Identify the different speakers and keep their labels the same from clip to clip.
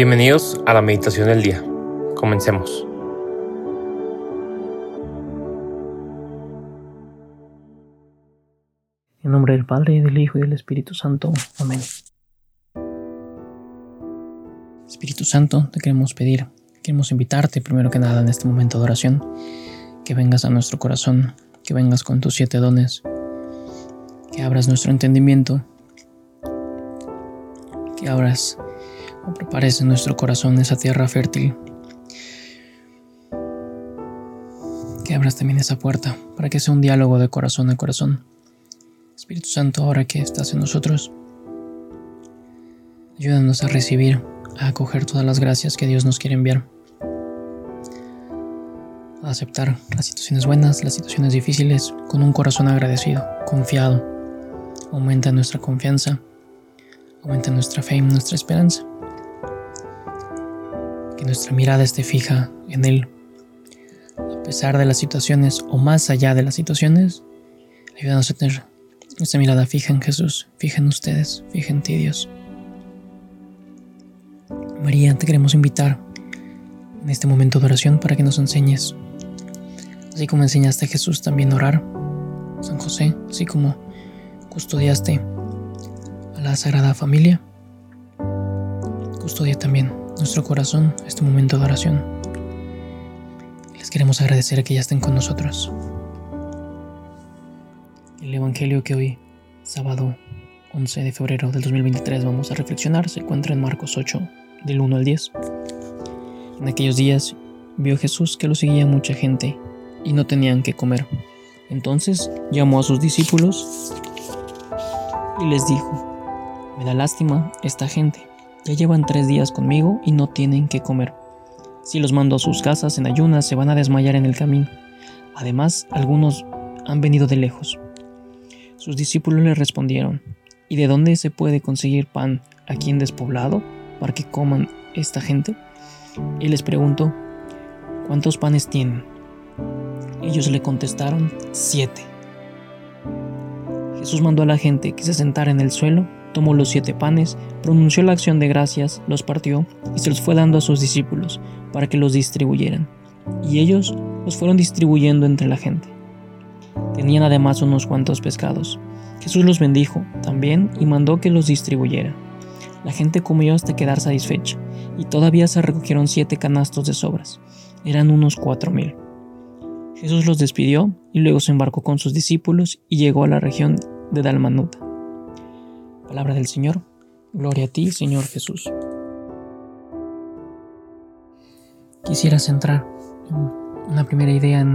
Speaker 1: Bienvenidos a la meditación del día. Comencemos.
Speaker 2: En nombre del Padre, del Hijo y del Espíritu Santo. Amén. Espíritu Santo, te queremos pedir, queremos invitarte primero que nada en este momento de oración, que vengas a nuestro corazón, que vengas con tus siete dones, que abras nuestro entendimiento, que abras o prepares en nuestro corazón esa tierra fértil. Que abras también esa puerta para que sea un diálogo de corazón a corazón. Espíritu Santo, ahora que estás en nosotros, ayúdanos a recibir, a acoger todas las gracias que Dios nos quiere enviar. A aceptar las situaciones buenas, las situaciones difíciles, con un corazón agradecido, confiado. Aumenta nuestra confianza, aumenta nuestra fe y nuestra esperanza que nuestra mirada esté fija en Él. A pesar de las situaciones o más allá de las situaciones, ayúdanos a tener nuestra mirada fija en Jesús, fija en ustedes, fija en ti Dios. María, te queremos invitar en este momento de oración para que nos enseñes. Así como enseñaste a Jesús también a orar, San José, así como custodiaste a la Sagrada Familia, custodia también nuestro corazón este momento de oración. Les queremos agradecer que ya estén con nosotros. El Evangelio que hoy, sábado 11 de febrero del 2023, vamos a reflexionar se encuentra en Marcos 8, del 1 al 10. En aquellos días vio Jesús que lo seguía mucha gente y no tenían que comer. Entonces llamó a sus discípulos y les dijo, me da lástima esta gente ya llevan tres días conmigo y no tienen que comer. Si los mando a sus casas en ayunas, se van a desmayar en el camino. Además, algunos han venido de lejos. Sus discípulos le respondieron, ¿y de dónde se puede conseguir pan aquí en despoblado para que coman esta gente? Y les preguntó, ¿cuántos panes tienen? Ellos le contestaron, siete. Jesús mandó a la gente que se sentara en el suelo tomó los siete panes, pronunció la acción de gracias, los partió y se los fue dando a sus discípulos para que los distribuyeran. Y ellos los fueron distribuyendo entre la gente. Tenían además unos cuantos pescados. Jesús los bendijo también y mandó que los distribuyeran. La gente comió hasta quedar satisfecha, y todavía se recogieron siete canastos de sobras. Eran unos cuatro mil. Jesús los despidió y luego se embarcó con sus discípulos y llegó a la región de Dalmanuta. Palabra del Señor. Gloria a ti, Señor Jesús. Quisiera centrar una primera idea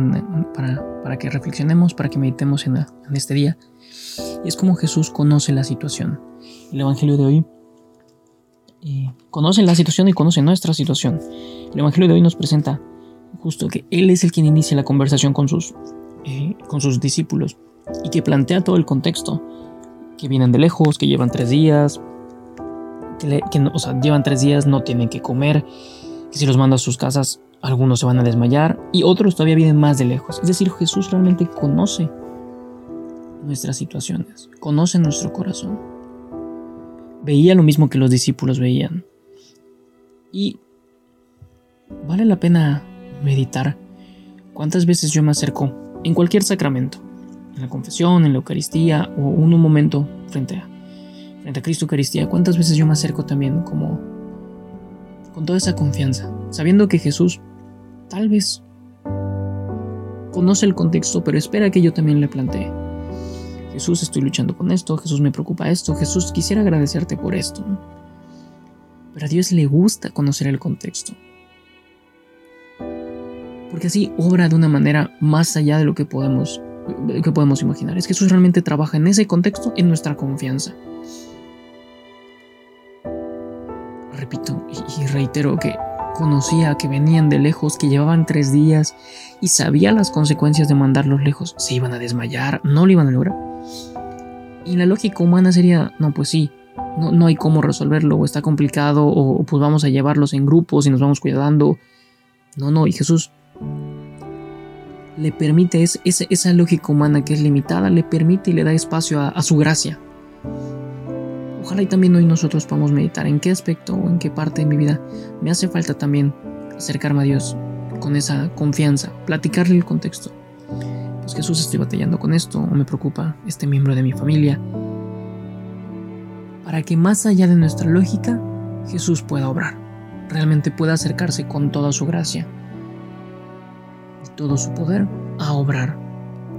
Speaker 2: para, que reflexionemos, para que meditemos en, este día. Y es como Jesús conoce la situación. El Evangelio de hoy conoce la situación y conoce nuestra situación. El Evangelio de hoy nos presenta justo que Él es el quien inicia la conversación con sus, eh, con sus discípulos y que plantea todo el contexto que vienen de lejos, que llevan tres días, que, o sea, llevan tres días, no tienen que comer, que si los manda a sus casas, algunos se van a desmayar y otros todavía vienen más de lejos. Es decir, Jesús realmente conoce nuestras situaciones, conoce nuestro corazón. Veía lo mismo que los discípulos veían. Y vale la pena meditar cuántas veces yo me acerco en cualquier sacramento en la confesión, en la Eucaristía o un momento frente a, frente a Cristo Eucaristía, ¿cuántas veces yo me acerco también como con toda esa confianza, sabiendo que Jesús tal vez conoce el contexto, pero espera que yo también le plantee. Jesús, estoy luchando con esto, Jesús me preocupa esto, Jesús, quisiera agradecerte por esto. Pero a Dios le gusta conocer el contexto. Porque así obra de una manera más allá de lo que podemos que podemos imaginar. Es que Jesús realmente trabaja en ese contexto, en nuestra confianza. Repito y, reitero que conocía que venían de lejos, que llevaban tres días y sabía las consecuencias de mandarlos lejos. Se iban a desmayar, no lo iban a lograr. Y la lógica humana sería, no, pues sí, no, no hay cómo resolverlo, o está complicado, o pues vamos a llevarlos en grupos y nos vamos cuidando. No, no, y Jesús le permite esa lógica humana que es limitada, le permite y le da espacio a, su gracia. Ojalá y también hoy nosotros podamos meditar en qué aspecto o en qué parte de mi vida me hace falta también acercarme a Dios con esa confianza, platicarle el contexto. Pues Jesús estoy batallando con esto o me preocupa este miembro de mi familia. Para que más allá de nuestra lógica, Jesús pueda obrar, realmente pueda acercarse con toda su gracia todo su poder a obrar.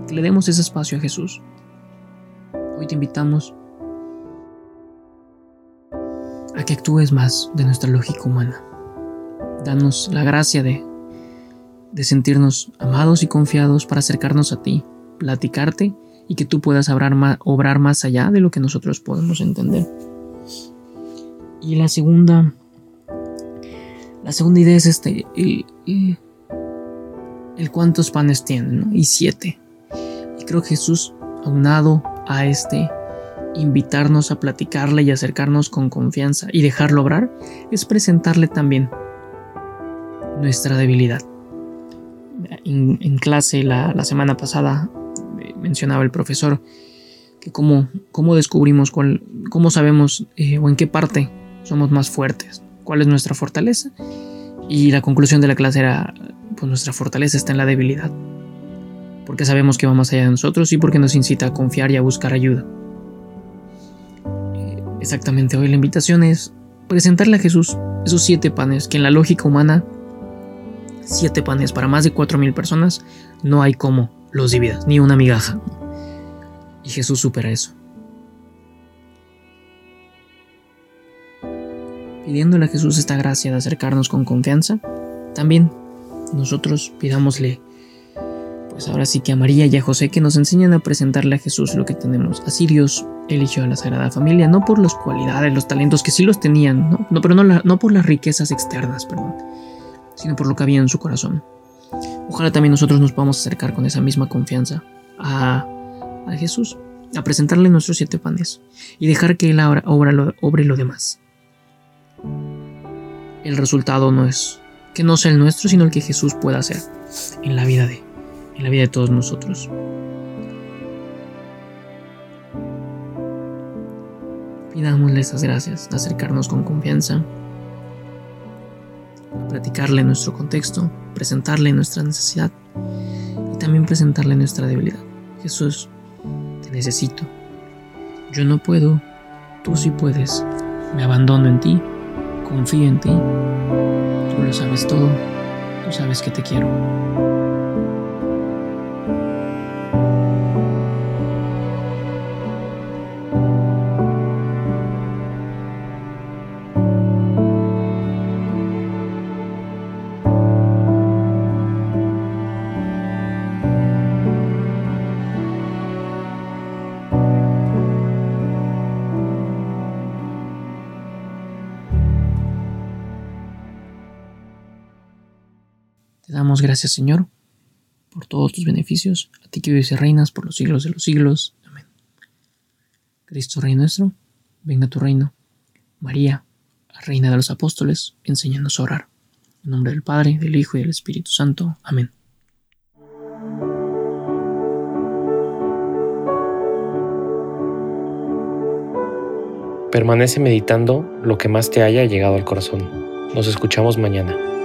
Speaker 2: Que le demos ese espacio a Jesús. Hoy te invitamos a que actúes más de nuestra lógica humana. Danos la gracia de, de sentirnos amados y confiados para acercarnos a ti, platicarte y que tú puedas obrar más, obrar más allá de lo que nosotros podemos entender. Y la segunda, la segunda idea es este, el, cuántos panes tienen, y siete. Y creo que Jesús, aunado a este invitarnos a platicarle y acercarnos con confianza y dejarlo obrar, es presentarle también nuestra debilidad. En, clase la, semana pasada eh, mencionaba el profesor que cómo, cómo descubrimos, cuál, cómo sabemos eh, o en qué parte somos más fuertes, cuál es nuestra fortaleza. Y la conclusión de la clase era, pues nuestra fortaleza está en la debilidad, porque sabemos que va más allá de nosotros y porque nos incita a confiar y a buscar ayuda. Exactamente, hoy la invitación es presentarle a Jesús esos siete panes que en la lógica humana, siete panes para más de cuatro mil personas, no hay cómo los dividas, ni una migaja. Y Jesús supera eso. Pidiéndole a Jesús esta gracia de acercarnos con confianza, también nosotros pidámosle pues ahora sí que a María y a José que nos enseñan a presentarle a Jesús lo que tenemos. Así Dios eligió a la Sagrada Familia, no por las cualidades, los talentos que sí los tenían, no, pero no, no por las riquezas externas, perdón, sino por lo que había en su corazón. Ojalá también nosotros nos podamos acercar con esa misma confianza a, a Jesús, a presentarle nuestros siete panes y dejar que Él obra, obra lo, obre lo demás. El resultado no es que no sea el nuestro, sino el que Jesús pueda hacer en la vida de en la vida de todos nosotros. Pidámosle esas gracias de acercarnos con confianza, platicarle nuestro contexto, presentarle nuestra necesidad y también presentarle nuestra debilidad. Jesús, te necesito. Yo no puedo, tú sí puedes. Me abandono en ti, confío en ti. Tú lo sabes todo, tú sabes que te quiero. Damos gracias, Señor, por todos tus beneficios, a ti que vives y reinas por los siglos de los siglos. Amén. Cristo Rey nuestro, venga tu reino. María, Reina de los Apóstoles, enséñanos a orar. En nombre del Padre, del Hijo y del Espíritu Santo. Amén.
Speaker 1: Permanece meditando lo que más te haya llegado al corazón. Nos escuchamos mañana.